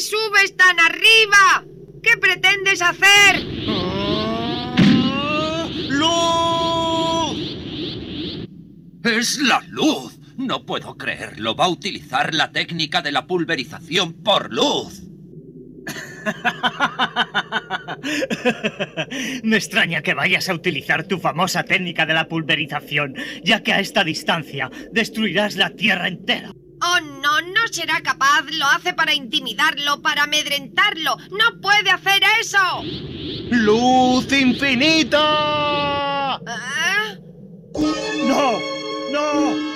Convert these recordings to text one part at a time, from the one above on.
qué subes tan arriba? ¿Qué pretendes hacer? ¡Luz! Es la luz. No puedo creerlo. Va a utilizar la técnica de la pulverización por luz. Me extraña que vayas a utilizar tu famosa técnica de la pulverización, ya que a esta distancia destruirás la Tierra entera. Oh, no, no será capaz. Lo hace para intimidarlo, para amedrentarlo. No puede hacer eso. ¡Luz infinita! ¿Eh? ¡No! ¡No!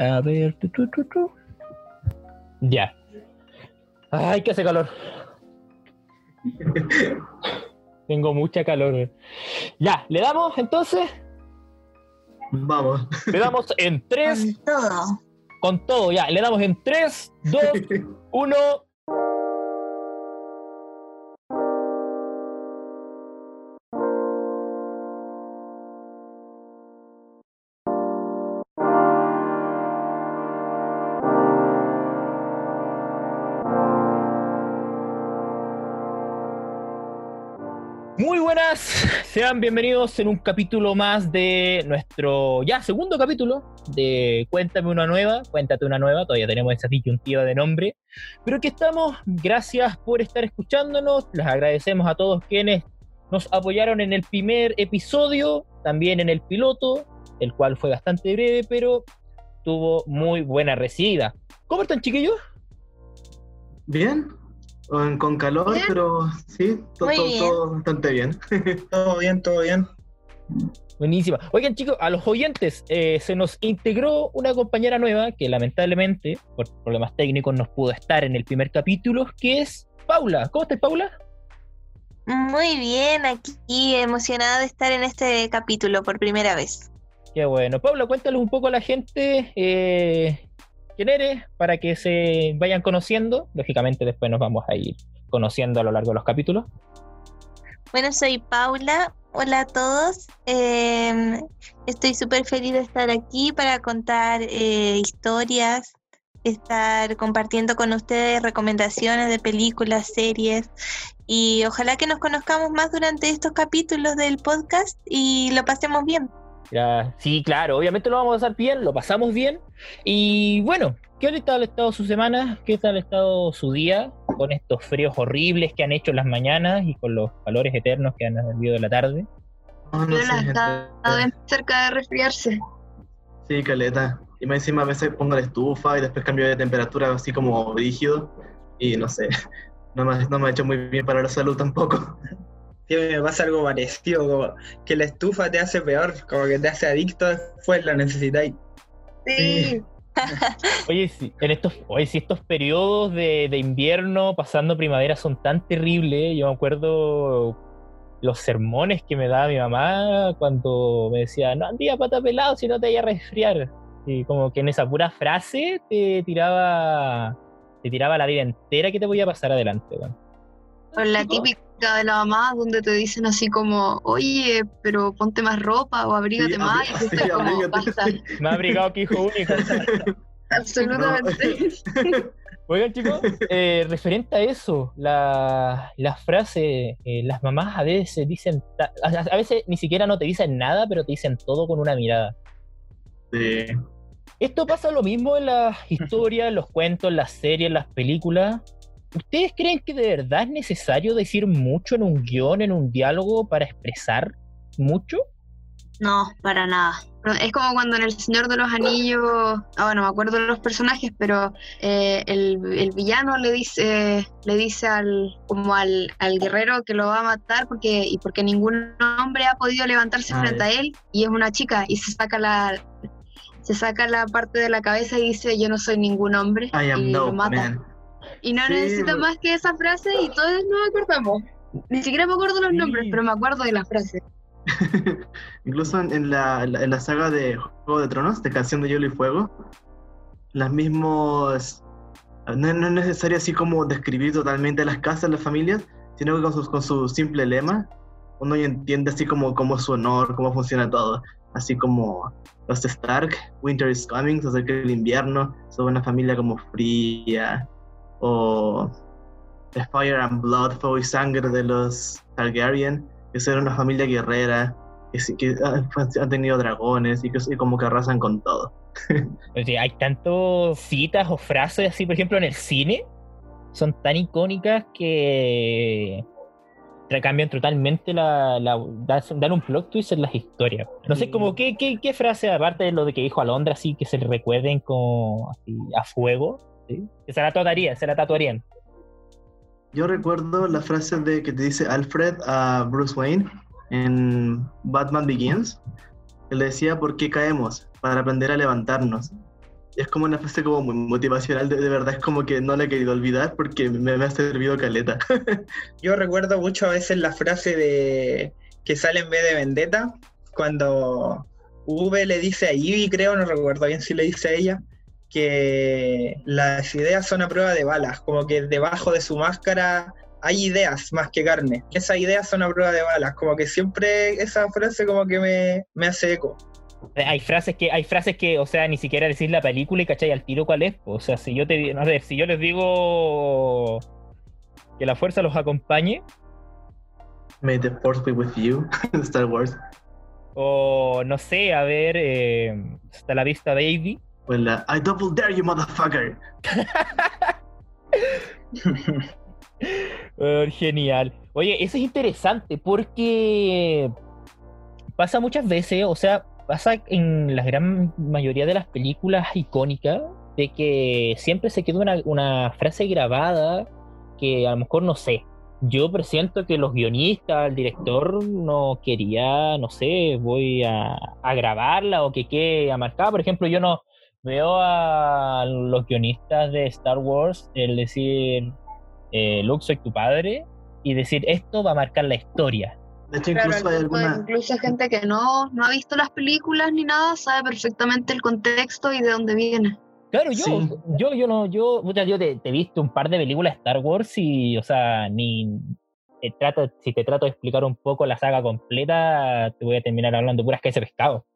A ver, tu, tu, tu, tu. Ya. Ay, que hace calor. Tengo mucha calor. Ya, ¿le damos entonces? Vamos. Le damos en 3, Con todo. con todo, ya. Le damos en 3, 2, 1. Muy buenas, sean bienvenidos en un capítulo más de nuestro ya segundo capítulo de Cuéntame una nueva, Cuéntate una nueva, todavía tenemos esa disyuntiva de nombre, pero aquí estamos, gracias por estar escuchándonos, les agradecemos a todos quienes nos apoyaron en el primer episodio, también en el piloto, el cual fue bastante breve, pero tuvo muy buena recibida. ¿Cómo están chiquillos? ¿Bien? Con, con calor, Bien. pero sí, todo, Muy todo- bien. todo bastante bien. Todo bien, todo bien. Buenísima. Oigan, chicos, a los oyentes, eh, se nos integró una compañera nueva que lamentablemente, por problemas técnicos, no pudo estar en el primer capítulo, que es Paula. ¿Cómo estás, Paula? Muy bien, aquí emocionada de estar en este capítulo por primera vez. Qué bueno. Paula, cuéntales un poco a la gente eh, quién eres para que se vayan conociendo. Lógicamente, después nos vamos a ir conociendo a lo largo de los capítulos. Bueno, soy Paula. Hola a todos. Eh, estoy súper feliz de estar aquí para contar eh, historias, estar compartiendo con ustedes recomendaciones de películas, series y ojalá que nos conozcamos más durante estos capítulos del podcast y lo pasemos bien. Ya, sí, claro, obviamente lo vamos a pasar bien, lo pasamos bien. Y bueno, ¿qué tal ha estado su semana? ¿Qué tal ha estado su día con estos fríos horribles que han hecho en las mañanas y con los calores eternos que han habido de la tarde? No, no está cerca de resfriarse. Sí, caleta. Y más encima a veces pongo la estufa y después cambio de temperatura así como rígido. Y no sé, no me, no me ha hecho muy bien para la salud tampoco. Sí, a mí me pasa algo parecido, como que la estufa te hace peor, como que te hace adicto después, la necesitáis. Sí. Oye, sí, en estos, oye, si estos periodos de, de invierno pasando primavera son tan terribles, yo me acuerdo los sermones que me daba mi mamá cuando me decía, no andía pata pelado si no te vaya a resfriar. Y como que en esa pura frase te tiraba, te tiraba la vida entera que te podía pasar adelante. O la típica de la mamá donde te dicen así como, oye, pero ponte más ropa o abrígate Sí, más. Y tú sí, estás como, abrígate, basta. ha abrigado que hijo único. Absolutamente. Oigan, chicos, eh, referente a eso, la, la frase, eh, las mamás a veces dicen, a veces ni siquiera no te dicen nada, pero te dicen todo con una mirada. Sí. Esto pasa lo mismo en las historias, los cuentos, las series, las películas. ¿Ustedes creen que de verdad es necesario decir mucho en un guion, en un diálogo, para expresar mucho? No, para nada. Es como cuando en El Señor de los Anillos, ah, bueno, me acuerdo de los personajes, pero eh, el, el villano le dice, le dice al, como al, al guerrero que lo va a matar porque, y porque ningún hombre ha podido levantarse Ah, frente a él, y es una chica, y se saca la, se saca la parte de la cabeza y dice yo no soy ningún hombre, I am y no lo mata. man. Y no Sí, necesita lo- más que esa frase y todos nos acordamos. Ni siquiera me acuerdo los Sí. nombres, pero me acuerdo de la frase. Incluso en, la, en la- saga de Juego de Tronos, de Canción de Hielo y Fuego, las mismos... No, no es necesario así como describir totalmente las casas, las familias, sino que con su, con su simple lema, uno ya entiende así como cómo es su honor, cómo funciona todo. así como los Stark, Winter is Coming, se acerca el invierno, son una familia como fría, o The Fire and Blood, Fuego y Sangre de los Targaryen, que son una familia guerrera, que, que han tenido dragones y que y como que arrasan con todo. Hay tantas citas o frases así, por ejemplo, en el cine, son tan icónicas que cambian totalmente la, la- dan, dan un plot twist en las historias. No sé, como qué, qué, qué frase, aparte de lo de que dijo Alondra, así que se le recuerden como así, a fuego, ¿sí? que se la tatuarían, se la tatuarían. Yo recuerdo la frase de que te dice Alfred a Bruce Wayne en Batman Begins. que le decía, ¿por qué caemos? Para aprender a levantarnos. Y es como una frase como muy motivacional, de, de verdad es como que no la he querido olvidar porque me, me ha servido caleta. Yo recuerdo mucho a veces la frase de que sale en vez de Vendetta, cuando V le dice a Ivy, creo, no recuerdo bien si le dice a ella, que las ideas son a prueba de balas, como que debajo de su máscara hay ideas más que carne. Esas ideas son a prueba de balas, como que siempre esa frase como que me, me hace eco. Hay frases que, hay frases que, o sea, ni siquiera decir la película y cachai al tiro cuál es. O sea, si yo te no sé, si yo les digo que la fuerza los acompañe, May the force be with you, Star Wars. o no sé, a ver, eh, hasta la vista baby. O la I double dare you, motherfucker. Genial. Oye, eso es interesante porque pasa muchas veces, o sea, pasa en la gran mayoría de las películas icónicas de que siempre se queda una, una frase grabada que a lo mejor no sé. Yo presiento que los guionistas, el director no quería, no sé, voy a, a grabarla o que quede marcada. Por ejemplo, yo no veo a los guionistas de Star Wars el decir, eh, Luke, soy tu padre, y decir, esto va a marcar la historia. De hecho, Claro, incluso hay alguna... incluso gente que no, no ha visto las películas ni nada sabe perfectamente el contexto y de dónde viene. Claro, yo, Sí. yo, yo no, yo, puta, yo te, te he visto un par de películas de Star Wars y, o sea, ni te trato, si te trato de explicar un poco la saga completa, te voy a terminar hablando puras que ese pescado.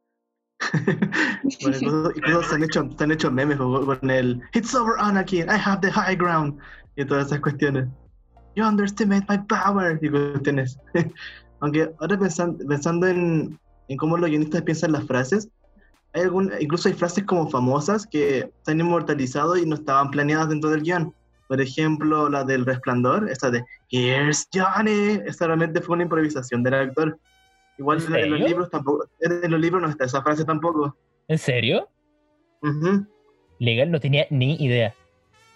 Bueno, incluso, incluso se, han hecho, se han hecho memes con el It's over, Anakin, I have the high ground. Y todas esas cuestiones. You underestimate my power. Y cuestiones. Aunque ahora pensan- pensando en, en cómo los guionistas piensan las frases, hay algún, incluso hay frases como famosas que se han inmortalizado y no estaban planeadas dentro del guion. Por ejemplo, la del resplandor, esa de Here's Johnny. Esa realmente fue una improvisación del actor. Igual ¿En en, en los serio? libros tampoco, en los libros no está esa frase tampoco. ¿En serio? Legal, no tenía ni idea.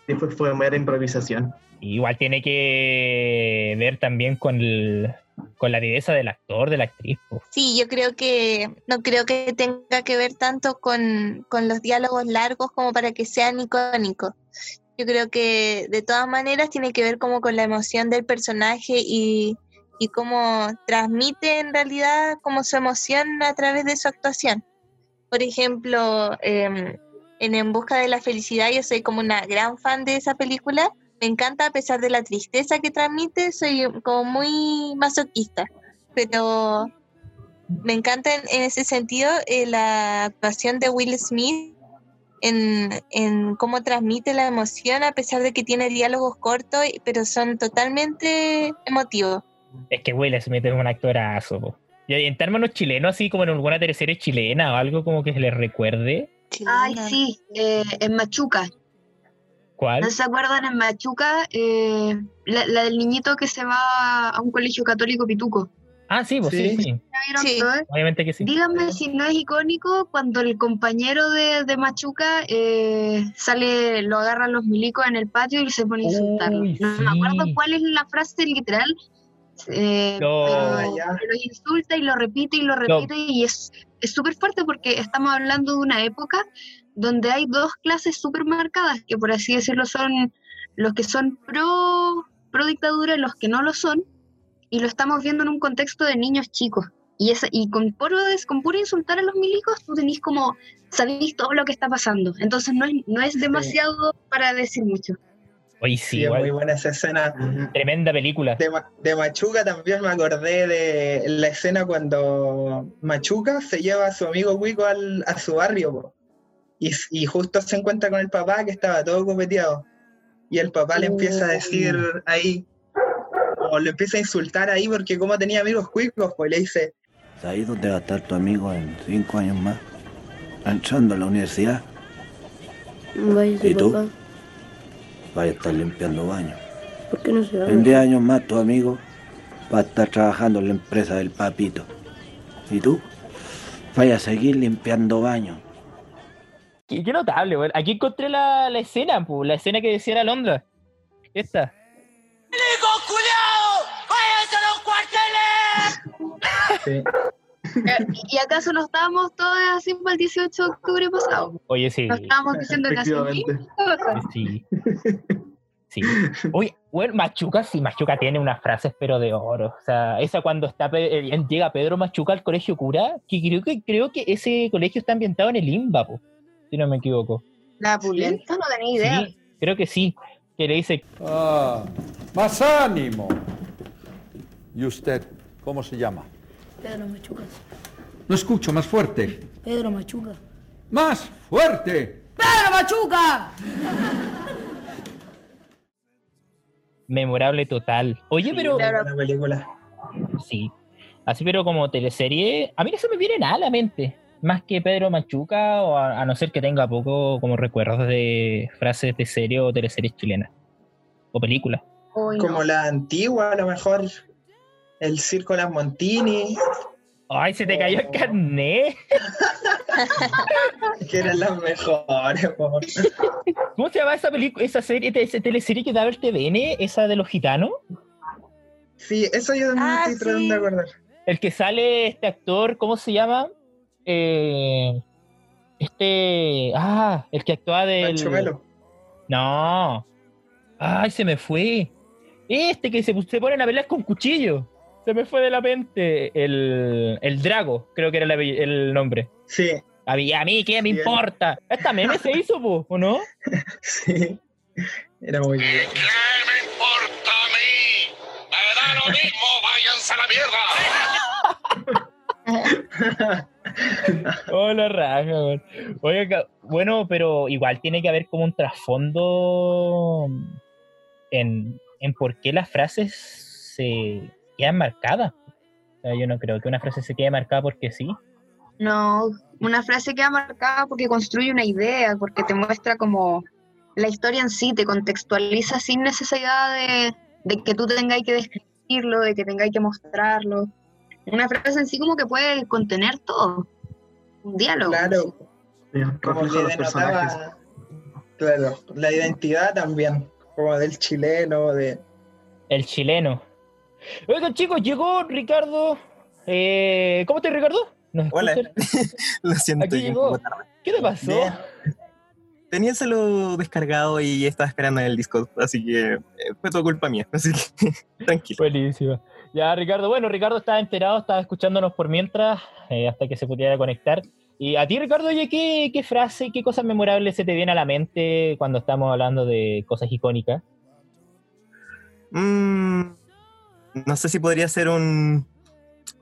Sí, fue, fue mera improvisación. Igual tiene que ver también con, el, con la viveza del actor, de la actriz. po. Sí, yo creo que no creo que tenga que ver tanto con, con los diálogos largos como para que sean icónicos. Yo creo que de todas maneras tiene que ver como con la emoción del personaje y, y cómo transmite en realidad como su emoción a través de su actuación. Por ejemplo, em, en En Busca de la Felicidad, yo soy como una gran fan de esa película. Me encanta a pesar de la tristeza que transmite, soy como muy masoquista. Pero me encanta en, ese sentido eh, la actuación de Will Smith en, en cómo transmite la emoción a pesar de que tiene diálogos cortos, pero son totalmente emotivos. Es que Will Smith es un actorazo. po. Y en términos chilenos, así como en alguna teleserie chilena o algo como que se les recuerde. Ay, sí, eh, en Machuca. ¿Cuál? ¿No se acuerdan en Machuca? Eh, la, la del niñito que se va a un colegio católico pituco. Ah, sí, pues sí, Sí. sí. ¿La vieron Sí. Obviamente que sí. Díganme si no es icónico cuando el compañero de, de Machuca eh, sale, lo agarran los milicos en el patio y se pone a insultarlo. No me acuerdo cuál es la frase literal, eh, Lo- ya. pero insulta y lo repite y lo repite y es es súper fuerte porque estamos hablando de una época donde hay dos clases súper marcadas, que por así decirlo son los que son pro, pro dictadura y los que no lo son, y lo estamos viendo en un contexto de niños chicos. Y, esa, y con, puro, des- con puro insultar a los milicos, tú tenés como, sabéis todo lo que está pasando. Entonces no es, no es demasiado para decir mucho. Oye, Sí, sí, es muy buena esa escena. Tremenda película. De, Ma- de Machuca también me acordé de la escena cuando Machuca se lleva a su amigo Cuico al, a su barrio y, y justo se encuentra con el papá que estaba todo copeteado. Y el papá le empieza a decir ahí, o le empieza a insultar ahí porque como tenía amigos cuicos, pues le dice, ¿Sabes dónde va a estar tu amigo en cinco años más? Entrando a la universidad. ¿Y tú? papá. Vaya a estar limpiando baños. ¿Por qué no se va? En 10 años más tu amigo va a estar trabajando en la empresa del papito. ¿Y tú? Vaya a seguir limpiando baños. Qué, qué notable, weón. Aquí encontré la, la escena, pu, la escena que decía la Londra. Esta. sí, Eh, ¿Y acaso no estábamos todos así para el 18 de octubre pasado? Oye, sí. No estábamos diciendo que así. Sí. Sí. Oye, bueno, Machuca, sí, Machuca tiene unas frases, pero de oro. O sea, esa cuando está eh, llega Pedro Machuca al colegio cura, que creo que creo que ese colegio está ambientado en el IMBA, po, si no me equivoco. La pulenta, no tenía idea. Sí, creo que sí. Que le dice, Ah, más ánimo. ¿Y usted cómo se llama? Pedro Machuca. No escucho, más fuerte. Pedro Machuca. ¡Más fuerte! ¡Pedro Machuca! memorable total. Oye, pero película. sí. Así, pero como teleserie, a mí no se me viene nada a la mente. Más que Pedro Machuca, o a, a no ser que tenga poco como recuerdos de frases de serie o teleseries chilenas. O películas. No. Como la antigua, a lo mejor, el Circo Las Montini, ¡Ay, se te cayó el carnet! que eran las mejores. po. ¿Cómo se llama esa película, esa serie, esa teleserie que daba el TVN, esa de los gitanos? Sí, eso yo también Ah, estoy tratando sí. de acordar. El que sale este actor, ¿cómo se llama? Eh, este. Ah, el que actuaba del. Pancho. No. Ay, se me fue. Este que se, se ponen a pelear con cuchillo. Se me fue de la mente. El, el Drago, creo que era el, nombre. Sí, A mí, a mí, ¿qué me Sí, importa? Esta meme se hizo, po, ¿o no? sí. Era muy bien. me importa a mí? Me da lo mismo, váyanse a la mierda. Hola, raja, weón. Oye, bueno, pero igual tiene que haber como un trasfondo en, en por qué las frases se quedan marcadas. O sea, yo no creo que una frase se quede marcada porque sí. No, una frase queda marcada porque construye una idea, porque te muestra como la historia en sí, te contextualiza sin necesidad de, de que tú tengáis que describirlo, de que tengáis que mostrarlo. Una frase en sí como que puede contener todo. Un diálogo. Claro, Sí, como refleja que los personajes. claro, la identidad también, como del chileno, de... El chileno. Oigan, chicos, llegó Ricardo. Eh, ¿Cómo estás, Ricardo? ¿Nos Hola. Lo siento, Aquí llegó. ¿Qué te pasó? Bien. Tenía el celular descargado y estaba esperando en el Discord, así que eh, fue todo culpa mía, así que tranquilo. Buenísimo. Ya, Ricardo, bueno, Ricardo estaba enterado, estaba escuchándonos por mientras, eh, hasta que se pudiera conectar. Y a ti, Ricardo, oye, ¿qué, ¿qué frase, qué cosas memorables se te viene a la mente cuando estamos hablando de cosas icónicas? Mm, no sé si podría ser un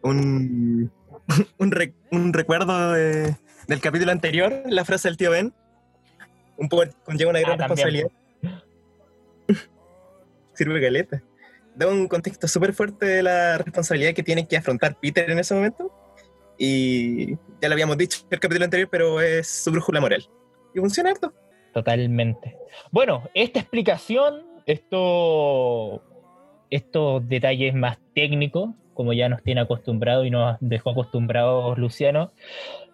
un, un, re- un recuerdo de- del capítulo anterior, la frase del tío Ben. Un poco conlleva una gran Ah, también. responsabilidad. Sirve caleta. Da un contexto súper fuerte de la responsabilidad que tiene que afrontar Peter en ese momento. Y ya lo habíamos dicho en el capítulo anterior, pero es su brújula moral. Y funciona harto. Totalmente. Bueno, esta explicación, esto, estos detalles más técnicos, como ya nos tiene acostumbrado y nos dejó acostumbrados Luciano,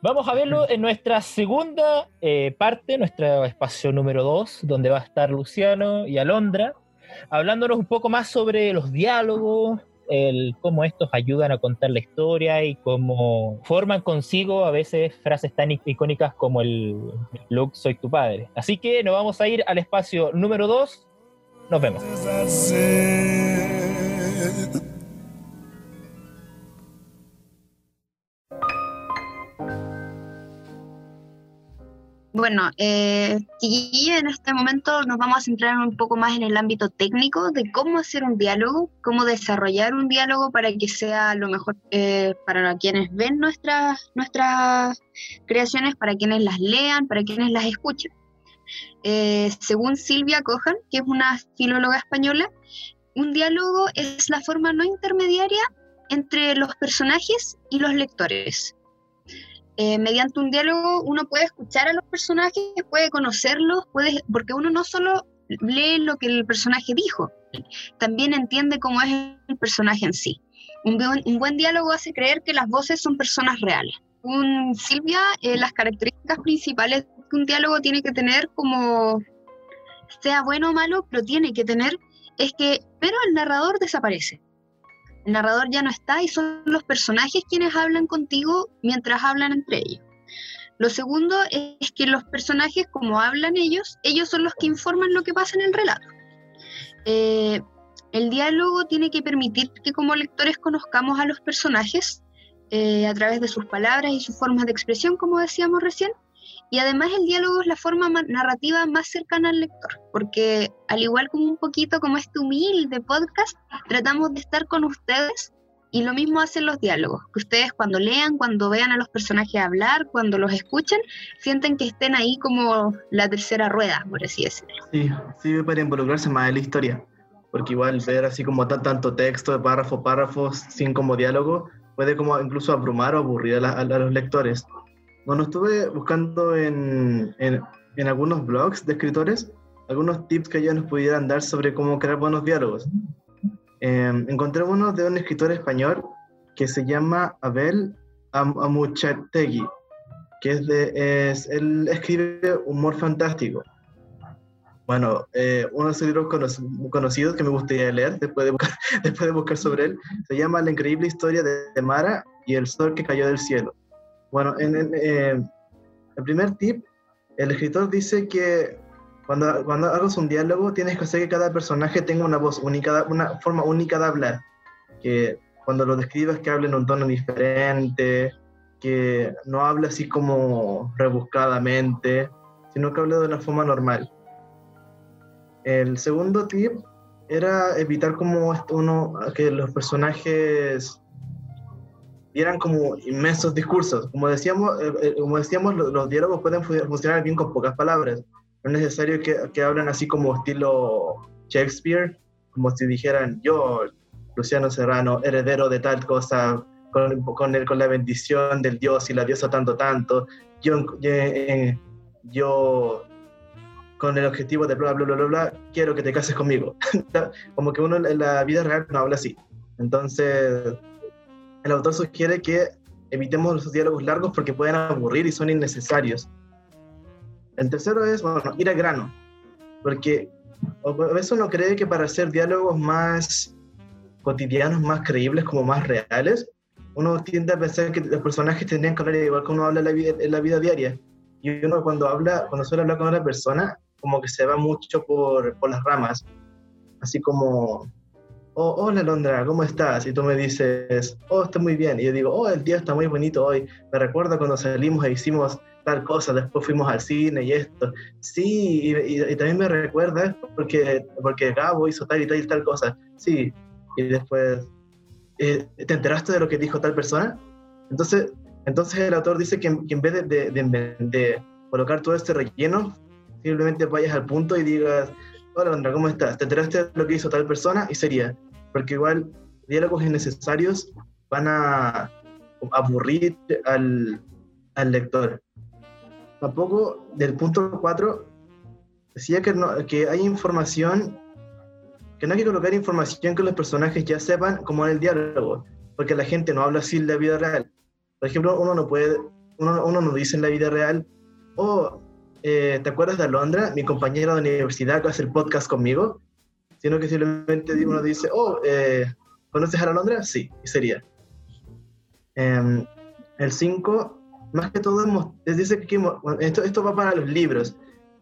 vamos a verlo en nuestra segunda eh, parte, nuestro espacio número 2, donde va a estar Luciano y Alondra, hablándonos un poco más sobre los diálogos, el cómo estos ayudan a contar la historia y cómo forman consigo a veces frases tan icónicas como el Luke, soy tu padre. Así que nos vamos a ir al espacio número 2. Nos vemos. Bueno, eh, y en este momento nos vamos a centrar un poco más en el ámbito técnico de cómo hacer un diálogo, cómo desarrollar un diálogo para que sea lo mejor eh, para quienes ven nuestras, nuestras creaciones, para quienes las lean, para quienes las escuchen. Eh, según Silvia Cojan, que es una filóloga española, un diálogo es la forma no intermediaria entre los personajes y los lectores. Eh, mediante un diálogo uno puede escuchar a los personajes, puede conocerlos, puede, porque uno no solo lee lo que el personaje dijo, también entiende cómo es el personaje en sí. Un buen, diálogo hace creer que las voces son personas reales. Un, Silvia, eh, las características principales que un diálogo tiene que tener como, sea bueno o malo, pero tiene que tener, es que, pero el narrador desaparece. El narrador ya no está y son los personajes quienes hablan contigo mientras hablan entre ellos. Lo segundo es que los personajes, como hablan ellos, ellos son los que informan lo que pasa en el relato. Eh, el diálogo tiene que permitir que como lectores conozcamos a los personajes eh, a través de sus palabras y sus formas de expresión, como decíamos recién, y además el diálogo es la forma narrativa más cercana al lector, porque al igual como un poquito como este humilde podcast, tratamos de estar con ustedes y lo mismo hacen los diálogos, que ustedes cuando lean, cuando vean a los personajes hablar, cuando los escuchen, sienten que estén ahí como la tercera rueda, por así decirlo. Sí, sí, para involucrarse más en la historia, porque igual ver así como tanto texto de párrafo, párrafos, sin como diálogo, puede como incluso abrumar o aburrir a los lectores. Bueno, estuve buscando en, en, algunos blogs de escritores algunos tips que ellos nos pudieran dar sobre cómo crear buenos diálogos. Em, encontré uno de un escritor español que se llama Abel Am Amuchategui, que es de, es, él escribe humor fantástico. Bueno, eh, uno de sus libros conocidos que me gustaría leer después de, buscar, después de buscar sobre él, se llama La increíble historia de Mara y el sol que cayó del cielo. Bueno, en, eh, el primer tip, el escritor dice que cuando, cuando hagas un diálogo tienes que hacer que cada personaje tenga una voz única, una forma única de hablar. Que cuando lo describas que hable en un tono diferente, que no hable así como rebuscadamente, sino que hable de una forma normal. El segundo tip era evitar como uno que los personajes eran como inmensos discursos. Como decíamos, eh, eh, como decíamos los, diálogos pueden funcionar bien con pocas palabras. No es necesario que, que hablen así como estilo Shakespeare, como si dijeran yo, Luciano Serrano, heredero de tal cosa, con, con, el, con la bendición del Dios y la diosa tanto, tanto, yo, yo, con el objetivo de bla, bla, bla, bla, bla, quiero que te cases conmigo. como que uno en la vida real no habla así. Entonces, el autor sugiere que evitemos los diálogos largos porque pueden aburrir y son innecesarios. El tercero es, bueno, ir al grano, porque a veces uno cree que para hacer diálogos más cotidianos, más creíbles, como más reales, uno tiende a pensar que los personajes tendrían que hablar igual que uno habla en la vida, en la vida diaria. Y uno cuando habla, cuando suele hablar con una persona, como que se va mucho por, por las ramas. Así como, oh, hola Londra, ¿cómo estás? Y tú me dices, oh, está muy bien. Y yo digo, oh, el día está muy bonito hoy. Me recuerda cuando salimos e hicimos tal cosa, después fuimos al cine y esto. Sí, y, también me recuerda porque, porque Gabo hizo tal y tal y tal cosa. Sí, y después, eh, ¿te enteraste de lo que dijo tal persona? Entonces, entonces el autor dice que, en vez de, de, colocar todo este relleno, simplemente vayas al punto y digas, hola Londra, ¿cómo estás? ¿Te enteraste de lo que hizo tal persona? Y sería, porque igual diálogos innecesarios van a aburrir al, al lector. Tampoco, del punto 4, decía que, no, que hay información, que no hay que colocar información que los personajes ya sepan como en el diálogo, porque la gente no habla así en la vida real. Por ejemplo, uno no puede, uno, uno no dice en la vida real, oh, eh, ¿te acuerdas de Alondra, mi compañera de universidad que hace el podcast conmigo? Sino que simplemente uno dice, oh, eh, ¿conoces a Alondra? Sí, y sería. Em, el 5, más que todo, les dice que esto, esto va para los libros,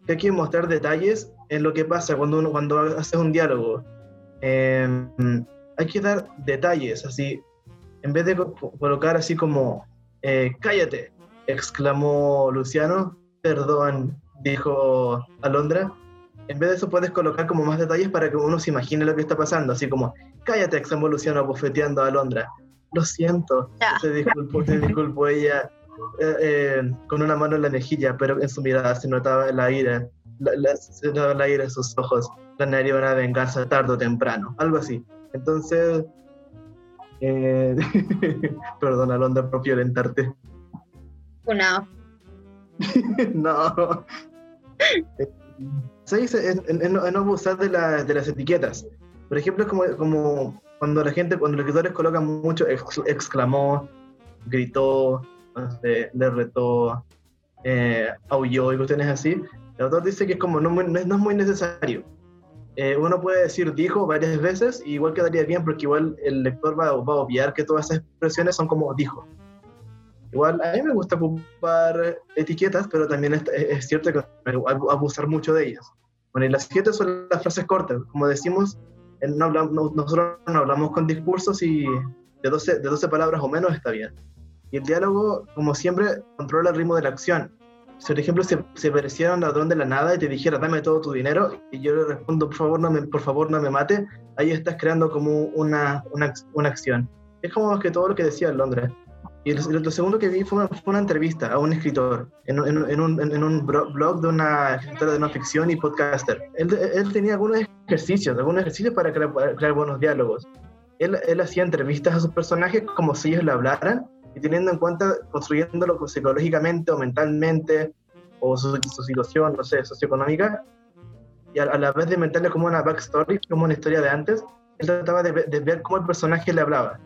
que hay que mostrar detalles en lo que pasa cuando uno cuando haces un diálogo. Em, hay que dar detalles, así, en vez de colocar así como, eh, cállate, exclamó Luciano, Perdón, dijo Alondra. En vez de eso puedes colocar como más detalles para que uno se imagine lo que está pasando, así como, cállate, exevoluciona bofeteando a Alondra. Lo siento, se disculpó, se disculpó ella eh, eh, con una mano en la mejilla, pero en su mirada se notaba la ira, la, la- se notaba la ira en sus ojos. Planearía una venganza tarde o temprano, algo así. Entonces, eh, perdón, Alondra, por violentarte. Funado. no. Se dice en, en- no- abusar de, la- de las etiquetas. Por ejemplo, es como, como cuando la gente, cuando los escritores colocan mucho, ex- exclamó, gritó, no sé, le retó, eh, aulló y cuestiones así. El autor dice que es como no, no es, no es muy necesario. Eh, uno puede decir dijo varias veces y igual quedaría bien porque igual el lector va, va a obviar que todas esas expresiones son como dijo. Igual, a mí me gusta ocupar etiquetas, pero también es, es- cierto que abusar mucho de ellas. Bueno, y las etiquetas son las frases cortas. Como decimos, no hablamos, no- nosotros no hablamos con discursos y de 12, de 12 palabras o menos está bien. Y el diálogo, como siempre, controla el ritmo de la acción. Si, por ejemplo, se, se pareciera un ladrón de la nada y te dijera, dame todo tu dinero, y yo le respondo, por favor, no me, por favor, no me mate, ahí estás creando como una, una, una acción. Es como más que todo lo que decía Londres. Y lo, lo segundo que vi fue una, fue una entrevista a un escritor en, en, en un, en un blog de una escritora de no ficción y podcaster. Él, él tenía algunos ejercicios, algunos ejercicios para crear, para crear buenos diálogos. Él, él hacía entrevistas a sus personajes como si ellos le hablaran y teniendo en cuenta, construyéndolo psicológicamente o mentalmente o su, su situación, no sé, socioeconómica, y a, a la vez de inventarle como una backstory, como una historia de antes, él trataba de, de ver cómo el personaje le hablaba.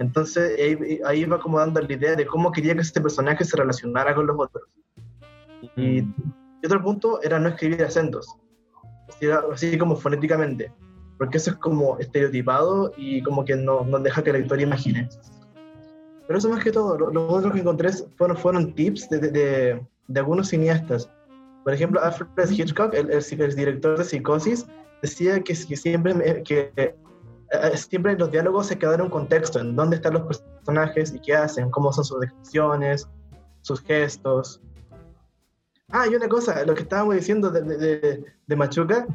Entonces ahí, ahí va como dando la idea de cómo quería que este personaje se relacionara con los otros. Y, y otro punto era no escribir acentos, así, así como fonéticamente, porque eso es como estereotipado y como que no, no deja que el lector imagine. Pero eso más que todo, lo, lo otro que encontré fueron, fueron tips de, de, de- de algunos cineastas. Por ejemplo, Alfred Hitchcock, el, el, el director de Psicosis, decía que, que siempre, que, siempre los diálogos se quedaron en contexto, en dónde están los personajes y qué hacen, cómo son sus descripciones, sus gestos. Ah, y una cosa, lo que estábamos diciendo de, de, de- Machuca,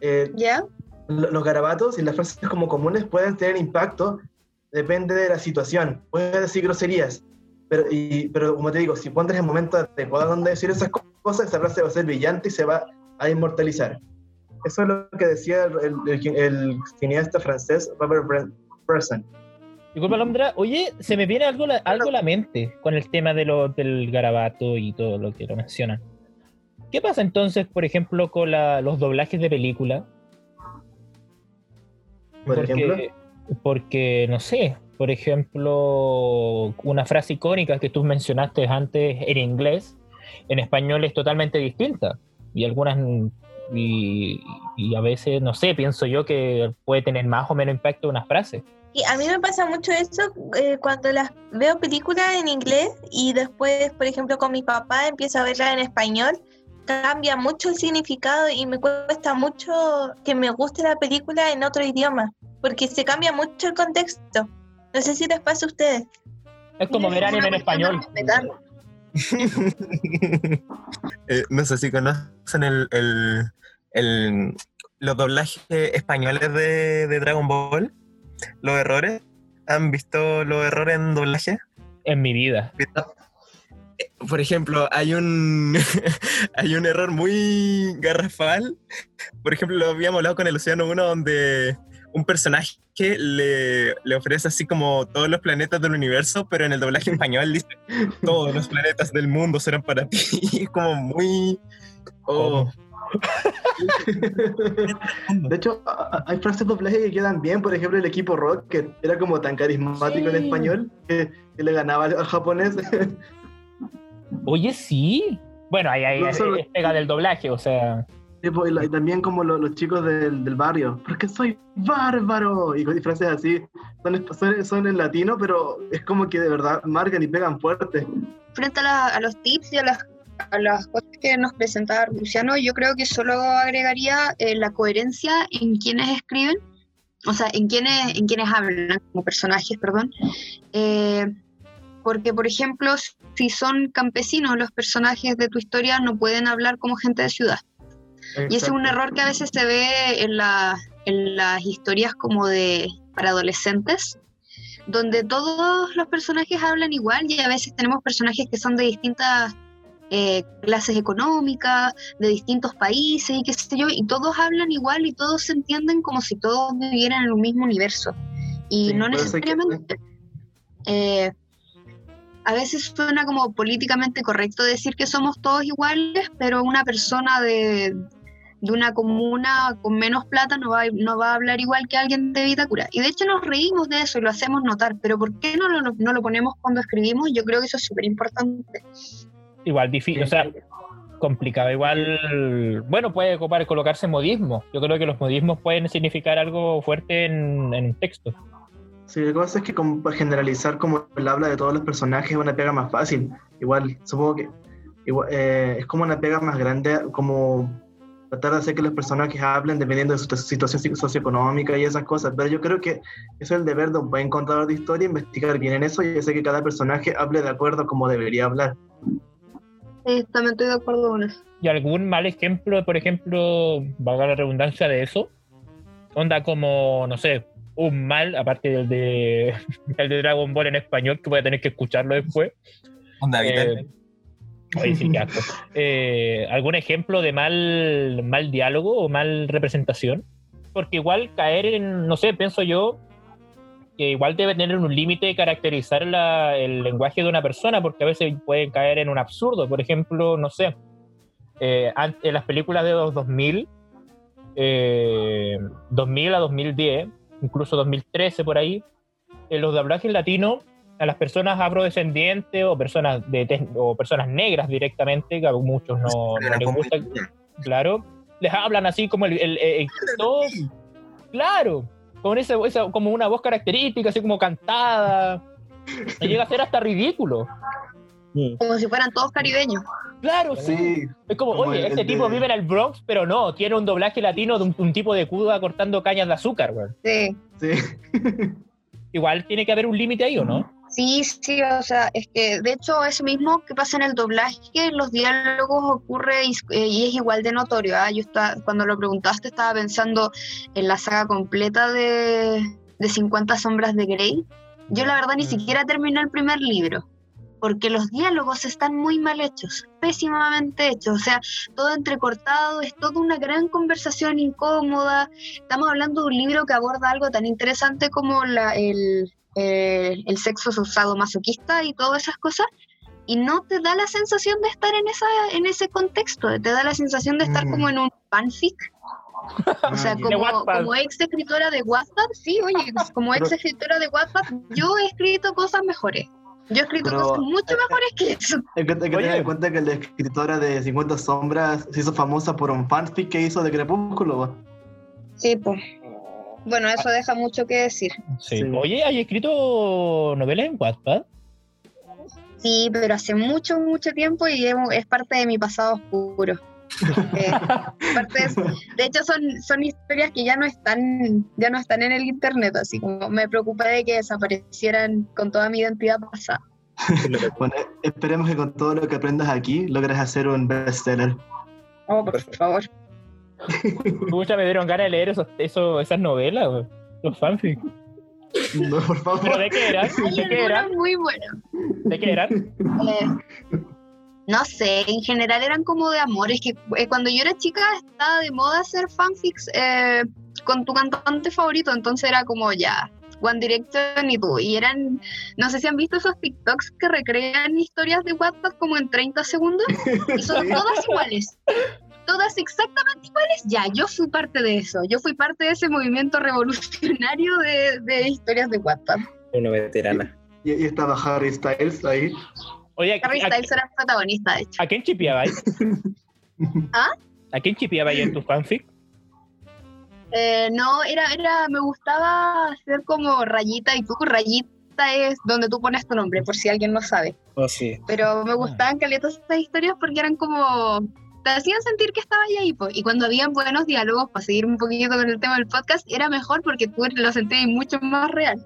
eh, lo- los garabatos y las frases como comunes pueden tener impacto, depende de la situación. Puedes decir groserías, pero, y, pero como te digo, si pones el momento adecuado donde decir esas co- cosas, esa frase va a ser brillante y se va a inmortalizar. Eso es lo que decía el, el- el cineasta francés Robert Bre- Bresson. Disculpa, Londra. Oye, se me viene algo, algo a la mente con el tema de lo, del garabato y todo lo que lo mencionan. ¿Qué pasa entonces, por ejemplo, con la- los doblajes de película? Por ejemplo. porque, no sé, por ejemplo, una frase icónica que tú mencionaste antes en inglés, en español es totalmente distinta. Y algunas, y, y a veces, no sé, pienso yo que puede tener más o menos impacto una frase. Y a mí me pasa mucho eso eh, cuando las veo películas en inglés y después, por ejemplo, con mi papá empiezo a verla en español, cambia mucho el significado y me cuesta mucho que me guste la película en otro idioma, porque se cambia mucho el contexto. No sé si les pasa a ustedes. Es como ver anime en español. Eh, no sé si conocen el, el- el- los doblajes españoles de, de Dragon Ball, los errores. ¿Han visto los errores en doblaje? En mi vida. Por ejemplo, hay un hay un error muy garrafal. Por ejemplo, lo habíamos hablado con el Océano 1 donde un personaje le, le ofrece así como todos los planetas del universo, pero en el doblaje español dice todos los planetas del mundo serán para ti. Y es como muy... oh. De hecho, hay frases de doblaje que quedan bien. Por ejemplo, el equipo Rock, que era como tan carismático en español, que, que le ganaba al, japonés. Oye, sí. Bueno, ahí, ahí No es- solo- es pega del doblaje, o sea. Pues, y también como lo- los chicos del, barrio, porque soy bárbaro, y, y frases así, son, son, en latino, pero es como que de verdad marcan y pegan fuerte. frente a, la- los tips y a las, a las cosas que nos presentaba Luciano, yo creo que solo agregaría eh, la coherencia en quienes escriben, o sea, en quienes, en quienes hablan como personajes, perdón. Eh, porque, por ejemplo, si son campesinos los personajes de tu historia, no pueden hablar como gente de ciudad. Y ese es un error que a veces se ve en, la- en las historias como de para adolescentes, donde todos los personajes hablan igual y a veces tenemos personajes que son de distintas eh, clases económicas, de distintos países y qué sé yo, y todos hablan igual y todos se entienden como si todos vivieran en un mismo universo. Y Sí, no necesariamente... eh, a veces suena como políticamente correcto decir que somos todos iguales, pero una persona de, de una comuna con menos plata no va, a- no va a hablar igual que alguien de Vitacura. Y de hecho nos reímos de eso y lo hacemos notar, pero ¿por qué no lo, no lo ponemos cuando escribimos? Yo creo que eso es súper importante. Igual difícil, o sea, complicado. Igual, bueno, puede ocupar, colocarse modismo. Yo creo que los modismos pueden significar algo fuerte en, en un texto. Sí, lo que pasa es que como para generalizar como el habla de todos los personajes es una pega más fácil. Igual, supongo que igual, eh, es como una pega más grande, como tratar de hacer que los personajes hablen dependiendo de su situación soci- socioeconómica y esas cosas. Pero yo creo que es el deber de un buen contador de historia investigar bien en eso y hacer que cada personaje hable de acuerdo a como debería hablar. Sí, también estoy de acuerdo con eso. ¿Y algún mal ejemplo, por ejemplo, valga la redundancia de eso? Onda como, no sé, un mal, aparte del de, el de Dragon Ball en español, que voy a tener que escucharlo después. Onda vital. Oye, sí, qué asco. Eh, ¿Algún ejemplo de mal, mal diálogo o mal representación? Porque igual caer en, no sé, pienso yo, que igual debe tener un límite de caracterizar la- el lenguaje de una persona, porque a veces pueden caer en un absurdo. Por ejemplo, no sé, eh, en las películas de los 2000, eh, 2000 a 2010, incluso 2013 por ahí, en los doblajes latinos, a las personas afrodescendientes o personas de o personas negras directamente, que a muchos no, no les gusta, claro, les hablan así como el, el- el- todo, claro, con esa, esa- como una voz característica, así como cantada, y llega a ser hasta ridículo. Como si fueran todos caribeños. Claro, Sí. Es como, Como oye, el este de- tipo vive en el Bronx, pero no, tiene un doblaje latino de un, un tipo de cuda cortando cañas de azúcar, güey. Sí. Sí. Igual tiene que haber un límite ahí, ¿o no? Sí, sí, o sea, es que de hecho eso mismo que pasa en el doblaje, los diálogos ocurre y, eh, y es igual de notorio. ¿ah? Yo estaba, cuando lo preguntaste estaba pensando en la saga completa de, de 50 sombras de Grey. Yo la verdad ni siquiera terminé el primer libro, porque los diálogos están muy mal hechos, pésimamente hechos, o sea, todo entrecortado, es toda una gran conversación incómoda. Estamos hablando de un libro que aborda algo tan interesante como la, el, el, el sexo usado masoquista y todas esas cosas, y no te da la sensación de estar en, esa, en ese contexto, te da la sensación de estar Mm. como en un fanfic. O sea, Ah, ya. De como, como ex escritora de Wattpad, sí, oye, como ex escritora de Wattpad, yo he escrito cosas mejores. Yo he escrito Pero- cosas mucho mejores que eso. Hay que, hay que tener en cuenta que la escritora de 50 sombras se hizo famosa por un fanfic que hizo de Crepúsculo. Sí, pues. Bueno, eso deja mucho que decir. Sí. Sí. Oye, ¿hay escrito novelas en Wattpad? Sí, pero hace mucho, mucho tiempo y es, parte de mi pasado oscuro. Eh, de, de hecho, son, son historias que ya no están, ya no están en el internet, así como me preocupé de que desaparecieran con toda mi identidad pasada. Bueno, esperemos que con todo lo que aprendas aquí logres hacer un bestseller. Oh, por favor. Pucha, me dieron ganas de leer esos, esos- esas novelas, güey. los fanfics. No, por ¿Pero favor. de qué eran? ¿De qué eran? muy buenas. ¿De qué eran? Eh, no sé, en general eran como de amor. Es que eh, cuando yo era chica estaba de moda hacer fanfics eh, con tu cantante favorito, entonces era como ya, One Direction y tú. Y eran, no sé si han visto esos TikToks que recrean historias de WhatsApp como en 30 segundos y son todas iguales. Todas exactamente iguales. Ya, yo fui parte de eso. Yo fui parte de ese movimiento revolucionario de, de historias de WhatsApp. Una veterana. Y, y estaba Harry Styles ahí. Oye, ¿a, Harry a- Styles era el protagonista, de hecho. a quién chipeabais? ¿Ah? ¿A quién chipeabais en tu fanfic? Eh, no, era, era, me gustaba hacer como rayita y tú rayita es donde tú pones tu nombre, por si alguien no sabe. Oh, sí. Pero me gustaban caletas estas historias porque eran como, te hacían sentir que estabas ahí, po. y cuando habían buenos diálogos, para seguir un poquito con el tema del podcast, era mejor porque tú lo sentías mucho más real.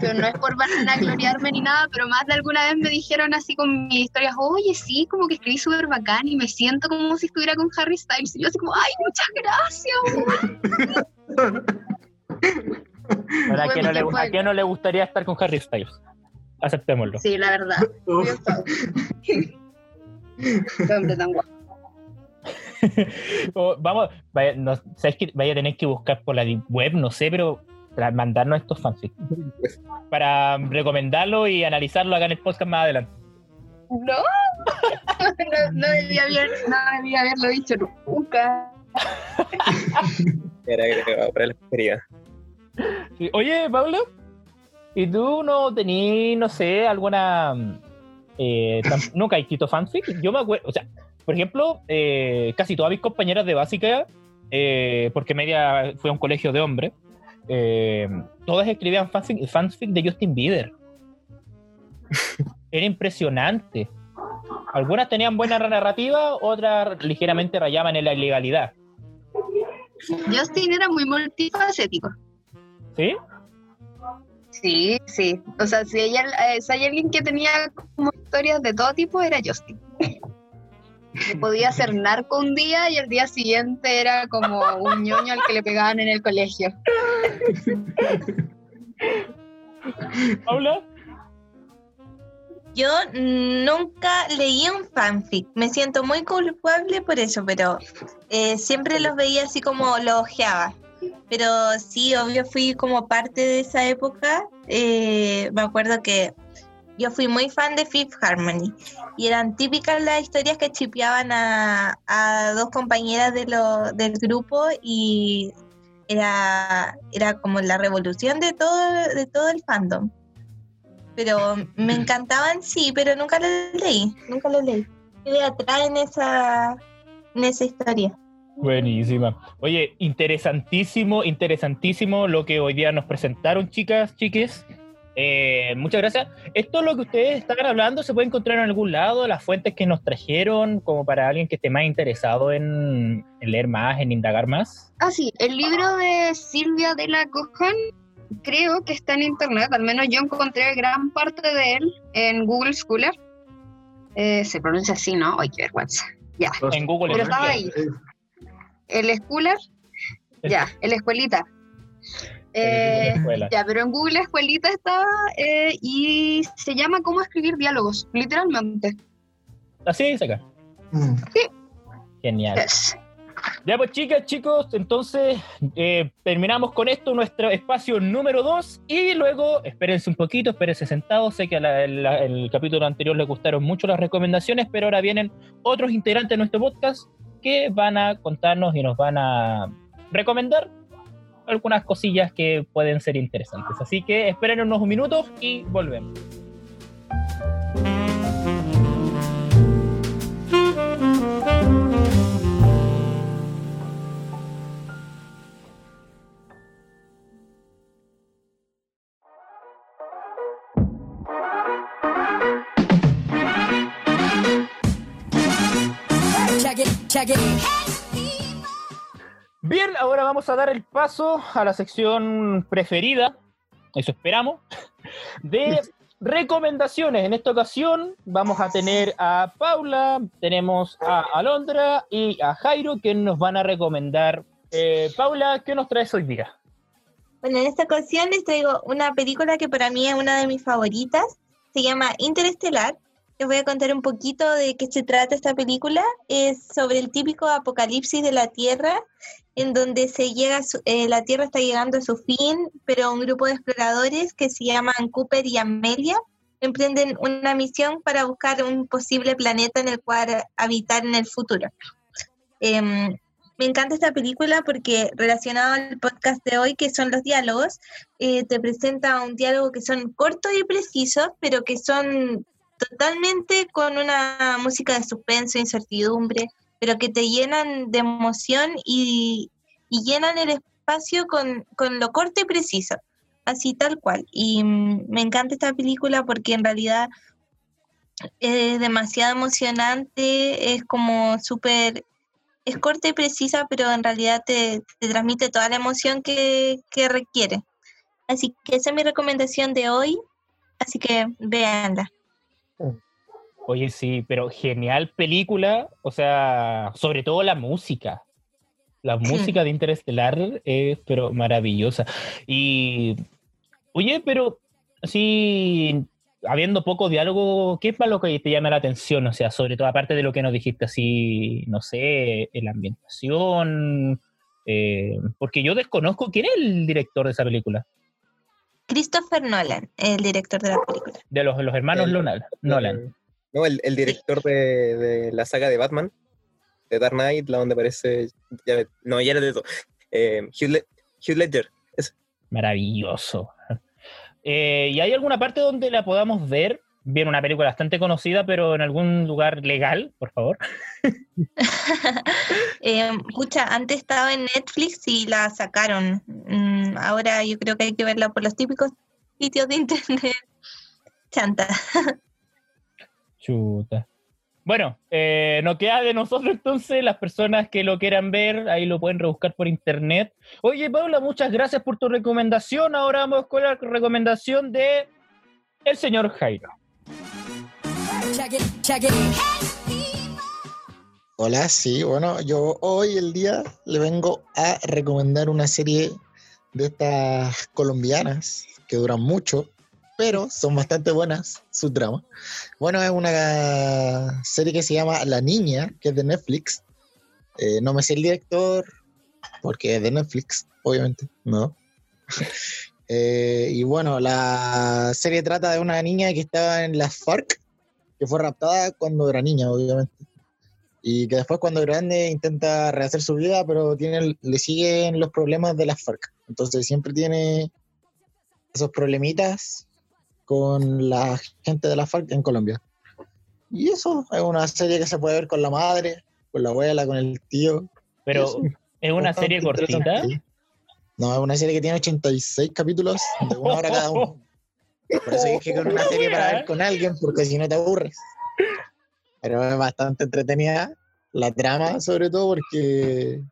Pero no es por vanagloriarme ni nada, pero más de alguna vez me dijeron así con mis historias, oye, sí, como que escribí súper bacán y me siento como si estuviera con Harry Styles. Y yo así como, ay, muchas gracias. Bueno, ¿a, quién no le, ¿A quién no le gustaría estar con Harry Styles? Aceptémoslo. Sí, la verdad. Qué hombre tan guapo. O, vamos, vaya, no, ¿sabes que Vaya a tener que buscar por la web, no sé, pero para mandarnos estos fanfics. Para recomendarlo y analizarlo acá en el podcast más adelante. No, no, no debía haber, no debía haberlo dicho nunca. Era agregado para la. Sí. Oye, Pablo, ¿y tú no tenías, no sé, alguna... Eh, ¿Nunca has escrito fanfic? Yo me acuerdo, o sea, por ejemplo, eh, casi todas mis compañeras de básica, eh, porque media fue a un colegio de hombres, eh, todas escribían fanfic, fanfic de Justin Bieber. Era impresionante. Algunas tenían buena narrativa, otras ligeramente rayaban en la ilegalidad. Justin era muy multifacético. ¿Sí? Sí, sí. O sea, si, ella, eh, si hay alguien que tenía como historias de todo tipo, era Justin. Que podía ser narco un día y el día siguiente era como un ñoño al que le pegaban en el colegio. ¿Paula? Yo nunca leí un fanfic. Me siento muy culpable por eso, pero eh, siempre los veía así como los ojeaba. Pero sí, obvio fui como parte de esa época. Eh, me acuerdo que yo fui muy fan de Fifth Harmony y eran típicas las historias que chipeaban a, a dos compañeras de lo, del grupo y era, era como la revolución de todo, de todo el fandom. Pero me encantaban, sí, pero nunca los leí, nunca los leí. ¿Qué le atrae en esa, en esa historia? Buenísima. Oye, interesantísimo, interesantísimo lo que hoy día nos presentaron, chicas, chiques. Eh, muchas gracias. Esto lo que ustedes están hablando se puede encontrar en algún lado, las fuentes que nos trajeron, como para alguien que esté más interesado en, en leer más, en indagar más. Ah, sí, el libro de Silvia de la Cojan creo que está en internet, al menos yo encontré gran parte de él en Google Scholar. Eh, se pronuncia así, ¿no? Ay, qué vergüenza. Ya. En Google Pero estaba ahí. El Scholar, ya, el Escuelita. Eh, Escuela. ya, pero en Google Escuelita estaba eh, y se llama Cómo escribir diálogos, literalmente. Así dice acá. Genial. Yes. Ya pues chicas, chicos, entonces eh, terminamos con esto, nuestro espacio número 2 y luego espérense un poquito, espérense sentados, sé que a la- la- el capítulo anterior les gustaron mucho las recomendaciones, pero ahora vienen otros integrantes de nuestro podcast van a contarnos y nos van a recomendar algunas cosillas que pueden ser interesantes. Así que esperen unos minutos y volvemos. Bien, ahora vamos a dar el paso a la sección preferida, eso esperamos, de recomendaciones. En esta ocasión vamos a tener a Paula, tenemos a Alondra y a Jairo que nos van a recomendar. Eh, Paula, ¿qué nos traes hoy día? Bueno, en esta ocasión les traigo una película que para mí es una de mis favoritas. Se llama Interestelar. Les voy a contar un poquito de qué se trata esta película. Es sobre el típico apocalipsis de la Tierra, en donde se llega su- eh, la Tierra está llegando a su fin, pero un grupo de exploradores que se llaman Cooper y Amelia emprenden una misión para buscar un posible planeta en el cual habitar en el futuro. Em, me encanta esta película porque relacionado al podcast de hoy, que son los diálogos, eh, te presenta un diálogo que son cortos y precisos, pero que son totalmente con una música de suspenso, incertidumbre, pero que te llenan de emoción y, y llenan el espacio con, con lo corto y preciso, así tal cual. Y mm, me encanta esta película porque en realidad es demasiado emocionante, es como súper es corta y precisa, pero en realidad te, te transmite toda la emoción que, que requiere. Así que esa es mi recomendación de hoy. Así que véanla. Oye, sí, pero genial película, o sea, sobre todo la música. La música de Interestelar es, pero maravillosa. Y, oye, pero así, habiendo poco diálogo, ¿qué es más lo que te llama la atención? O sea, sobre todo, aparte de lo que nos dijiste, así, no sé, la ambientación, eh, porque yo desconozco quién es el director de esa película. Christopher Nolan, el director de la película. De los, los hermanos El- Nolan. Nolan. No, el, el director de, de la saga de Batman, de Dark Knight, la donde aparece. ya- no, ya era de todo. Eh, Hugh, Le- Hugh Ledger. Maravilloso. Eh, ¿Y hay alguna parte donde la podamos ver? Bien, una película bastante conocida, pero en algún lugar legal, por favor. Eh, pucha, antes estaba en Netflix y la sacaron. Mm, ahora yo creo que hay que verla por los típicos sitios de internet. Chanta. Chuta. Bueno, eh, no queda de nosotros entonces, las personas que lo quieran ver, ahí lo pueden rebuscar por internet. Oye, Paula, muchas gracias por tu recomendación. Ahora vamos con la recomendación de el señor Jairo. Hola, sí, bueno, yo hoy el día le vengo a recomendar una serie de estas colombianas que duran mucho, pero son bastante buenas su drama. Bueno, es una serie que se llama La Niña, que es de Netflix. Eh, no me sé el director, porque es de Netflix, obviamente, ¿no? Eh, y bueno, la serie trata de una niña que estaba en las FARC, que fue raptada cuando era niña, obviamente y que después cuando grande intenta rehacer su vida, pero tiene, le siguen los problemas de las FARC. Entonces siempre tiene esos problemitas con la gente de la FARC en Colombia. Y eso es una serie que se puede ver con la madre, con la abuela, con el tío. Pero, ¿es una serie cortita? No, es una serie que tiene 86 capítulos de una hora cada uno. Por eso dije que es una serie para ver con alguien, porque si no te aburres. Pero es bastante entretenida la trama, sobre todo porque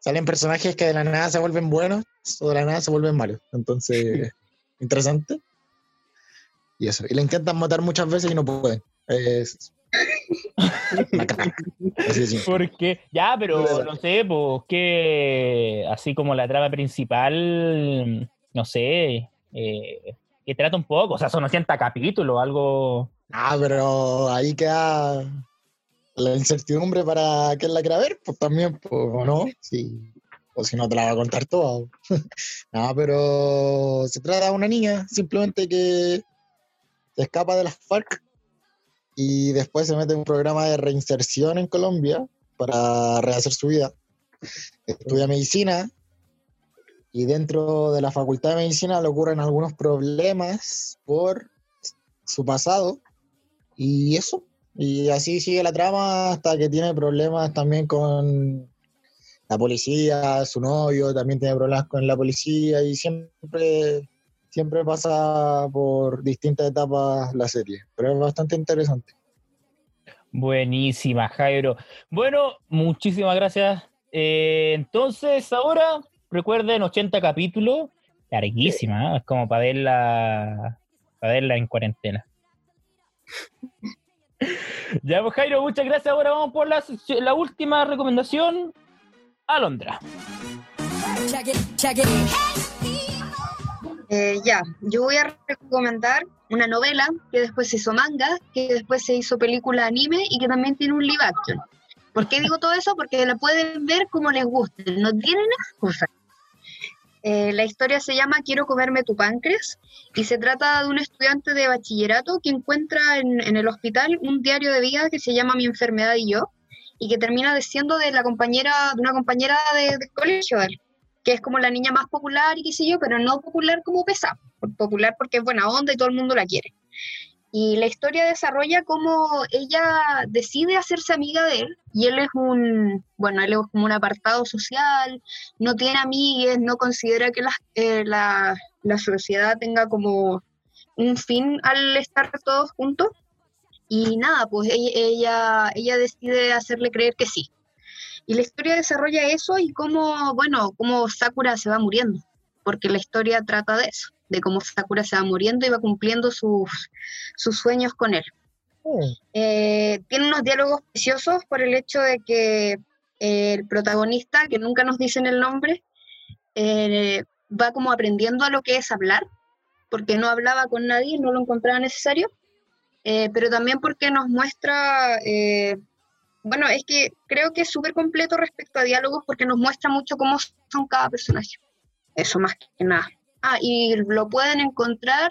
salen personajes que de la nada se vuelven buenos o de la nada se vuelven malos. Entonces, interesante. Y eso. Y le intentan matar muchas veces y no pueden. Es. Porque, ya, pero no sé, pues que así como la trama principal, no sé, eh, que trata un poco, o sea, son 80 capítulos, algo. Ah, pero ahí queda la incertidumbre para quien la quiera ver, pues también, pues, o no, sí. O si no te la va a contar toda. no, pero se trata de una niña simplemente que se escapa de las FARC y después se mete en un programa de reinserción en Colombia para rehacer su vida. Estudia medicina y dentro de la facultad de medicina le ocurren algunos problemas por su pasado y eso. Y así sigue la trama hasta que tiene problemas también con la policía, su novio también tiene problemas con la policía y siempre, siempre pasa por distintas etapas la serie. Pero es bastante interesante. Buenísima, Jairo. Bueno, muchísimas gracias. Eh, entonces, ahora, recuerden, 80 capítulos, larguísima, ¿eh? es como para verla, para verla en cuarentena. ya, pues, Jairo, muchas gracias. Ahora vamos por la, la última recomendación. Alondra. Eh, ya, yo voy a recomendar una novela que después se hizo manga, que después se hizo película anime y que también tiene un live action. ¿Por qué digo todo eso? Porque la pueden ver como les guste, no tienen excusa. Eh, la historia se llama Quiero comerme tu páncreas y se trata de un estudiante de bachillerato que encuentra en, el hospital un diario de vida que se llama Mi enfermedad y yo y que termina siendo de la compañera de una compañera de, de colegio que es como la niña más popular y qué sé yo, pero no popular como pesa, popular porque es buena onda y todo el mundo la quiere. Y la historia desarrolla cómo ella decide hacerse amiga de él y él es un, bueno, él es como un apartado social, no tiene amigues, no considera que la, eh, la, la sociedad tenga como un fin al estar todos juntos. Y nada, pues ella, ella, ella decide hacerle creer que sí. Y la historia desarrolla eso y cómo, bueno, cómo Sakura se va muriendo. porque la historia trata de eso, de cómo Sakura se va muriendo y va cumpliendo sus, sus sueños con él. Eh, tiene unos diálogos preciosos por el hecho de que el protagonista, que nunca nos dicen el nombre, eh, va como aprendiendo a lo que es hablar, porque no hablaba con nadie, no lo encontraba necesario, eh, pero también porque nos muestra, eh, bueno, es que creo que es súper completo respecto a diálogos porque nos muestra mucho cómo son cada personaje. Eso más que nada. Ah, y lo pueden encontrar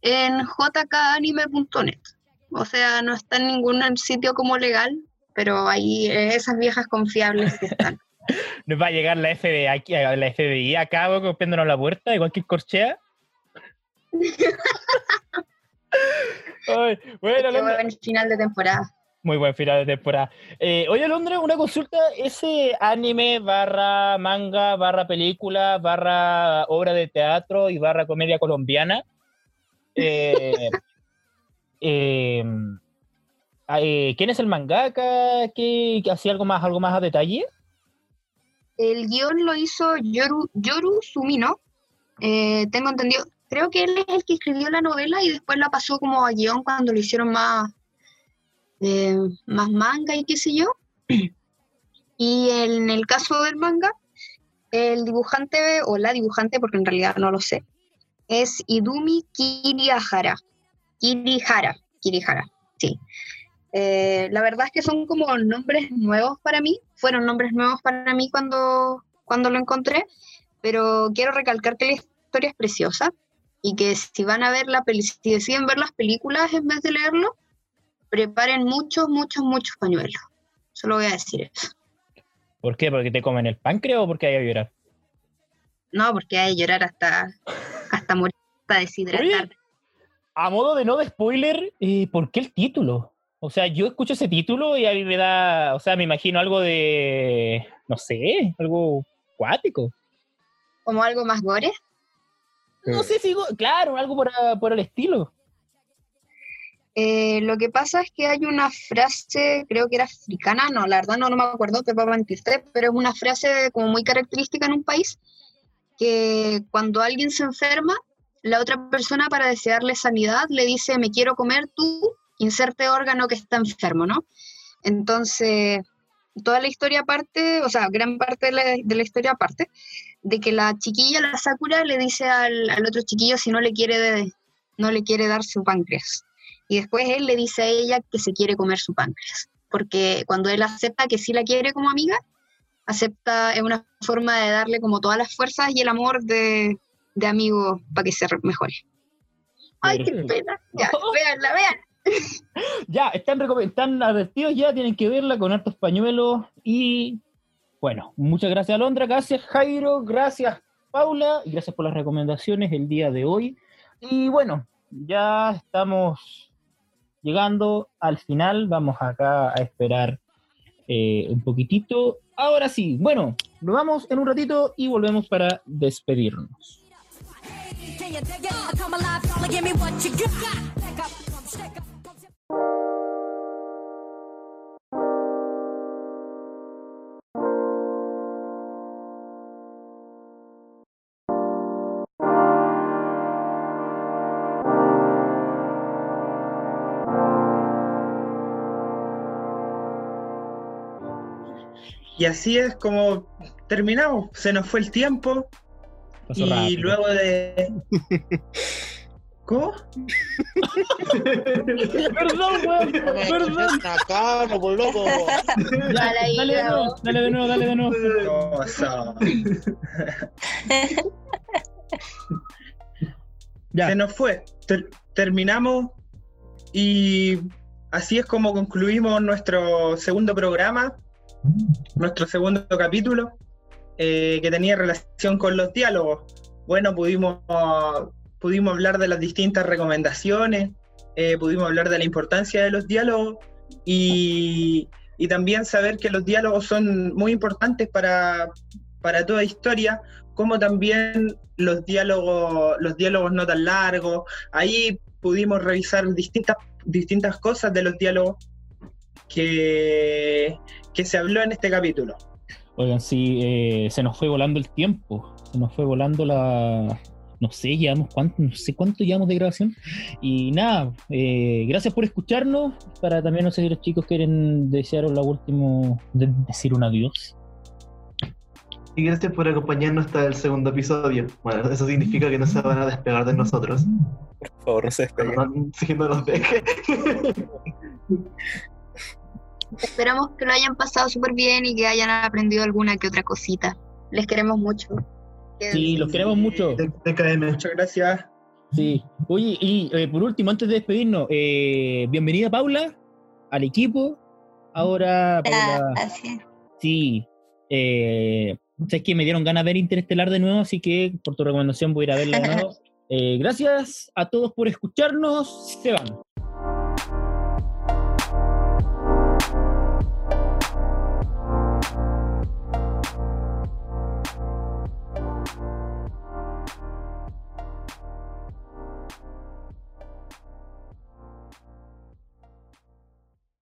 en jkanime.net. O sea, no está en ningún sitio como legal, pero ahí eh, esas viejas confiables que están. Nos va a llegar la FBI, aquí, la FBI acá, golpeándonos la puerta, igual que Corchea. Ay, bueno, Qué Alondra, buen final de temporada. Muy buen final de temporada. Eh, oye, Londres, una consulta, ese anime barra manga, barra película, barra obra de teatro y barra comedia colombiana, eh, eh, eh, ¿quién es el mangaka? ¿Qué, qué hacía algo más, algo más a detalle? El guion lo hizo Yoru, Yoru Sumino. Eh, tengo entendido, creo que él es el que escribió la novela y después la pasó como a guion cuando lo hicieron más, eh, más manga y qué sé yo. Y en el caso del manga, el dibujante, o la dibujante, porque en realidad no lo sé, es Idumi Kirihara. Kirihara, Kirihara, sí. Eh, la verdad es que son como nombres nuevos para mí, fueron nombres nuevos para mí cuando, cuando lo encontré, pero quiero recalcar que la historia es preciosa y que si van a ver la peli, si deciden ver las películas en vez de leerlo, preparen muchos, muchos, muchos pañuelos. Solo voy a decir eso. ¿Por qué? ¿Porque te comen el páncreas o porque hay que llorar? No, porque hay que llorar hasta, hasta morir, hasta deshidratar. A modo de no de spoiler, eh, ¿por qué el título? O sea, yo escucho ese título y a mí me da, o sea, me imagino algo de, no sé, algo cuático. Como algo más gore. No sé si, claro, algo por, por el estilo. Eh, lo que pasa es que hay una frase, creo que era africana, no, la verdad no, me acuerdo, te puedo mentirte, pero es una frase como muy característica en un país, que cuando alguien se enferma, la otra persona para desearle sanidad le dice, me quiero comer tú, inserte órgano que está enfermo, ¿no? Entonces, toda la historia parte, o sea, gran parte de la, historia parte, de que la chiquilla, la Sakura, le dice al, otro chiquillo si no le quiere, no le quiere dar su páncreas. Y después él le dice a ella que se quiere comer su páncreas. Porque cuando él acepta que sí la quiere como amiga, acepta, es una forma de darle como todas las fuerzas y el amor de, de amigo para que se re- mejore. Ay, qué pena. Ya, véanla, vean. Ya, están, están advertidos ya, tienen que verla con hartos pañuelos y bueno, muchas gracias Alondra, gracias Jairo, gracias Paula y gracias por las recomendaciones el día de hoy. Y bueno, ya estamos llegando al final, vamos acá a esperar eh, un poquitito. Ahora sí, bueno, nos vamos en un ratito y volvemos para despedirnos. Y así es como terminamos. Se nos fue el tiempo. Pasó y rápido. luego de. ¿Cómo? Perdón, weón, perdón. Acá, no, por loco. Ya, dale de nuevo, dale de nuevo, dale de nuevo. Cosa. Se nos fue. Ter- terminamos y así es como concluimos nuestro segundo programa, nuestro segundo capítulo, eh, que tenía relación con los diálogos. Bueno, pudimos, pudimos hablar de las distintas recomendaciones, eh, pudimos hablar de la importancia de los diálogos y, y también saber que los diálogos son muy importantes para, para toda historia, como también los diálogos, los diálogos no tan largos. Ahí pudimos revisar distintas, distintas cosas de los diálogos que, que se habló en este capítulo. Oigan, sí, eh, se nos fue volando el tiempo. Se nos fue volando la. No sé, llevamos cuánto, no sé cuánto llevamos de grabación. Y nada, eh, gracias por escucharnos. Para también no sé si los chicos quieren desearos la última. de- decir un adiós. Y gracias por acompañarnos hasta el segundo episodio. Bueno, eso significa que no se van a despegar de nosotros. Por favor, no se despeguen. No, sí, no nos deje. Esperamos que lo hayan pasado súper bien y que hayan aprendido alguna que otra cosita. Les queremos mucho. Sí, los queremos mucho. Muchas gracias. Sí. Oye, y eh, por último, antes de despedirnos, eh, bienvenida Paula al equipo. Ahora, Paula. Gracias. Sí. Eh, sabes que me dieron ganas de ver Interestelar de nuevo, así que por tu recomendación voy a ir a verla de nuevo. Eh, gracias a todos por escucharnos. Se van.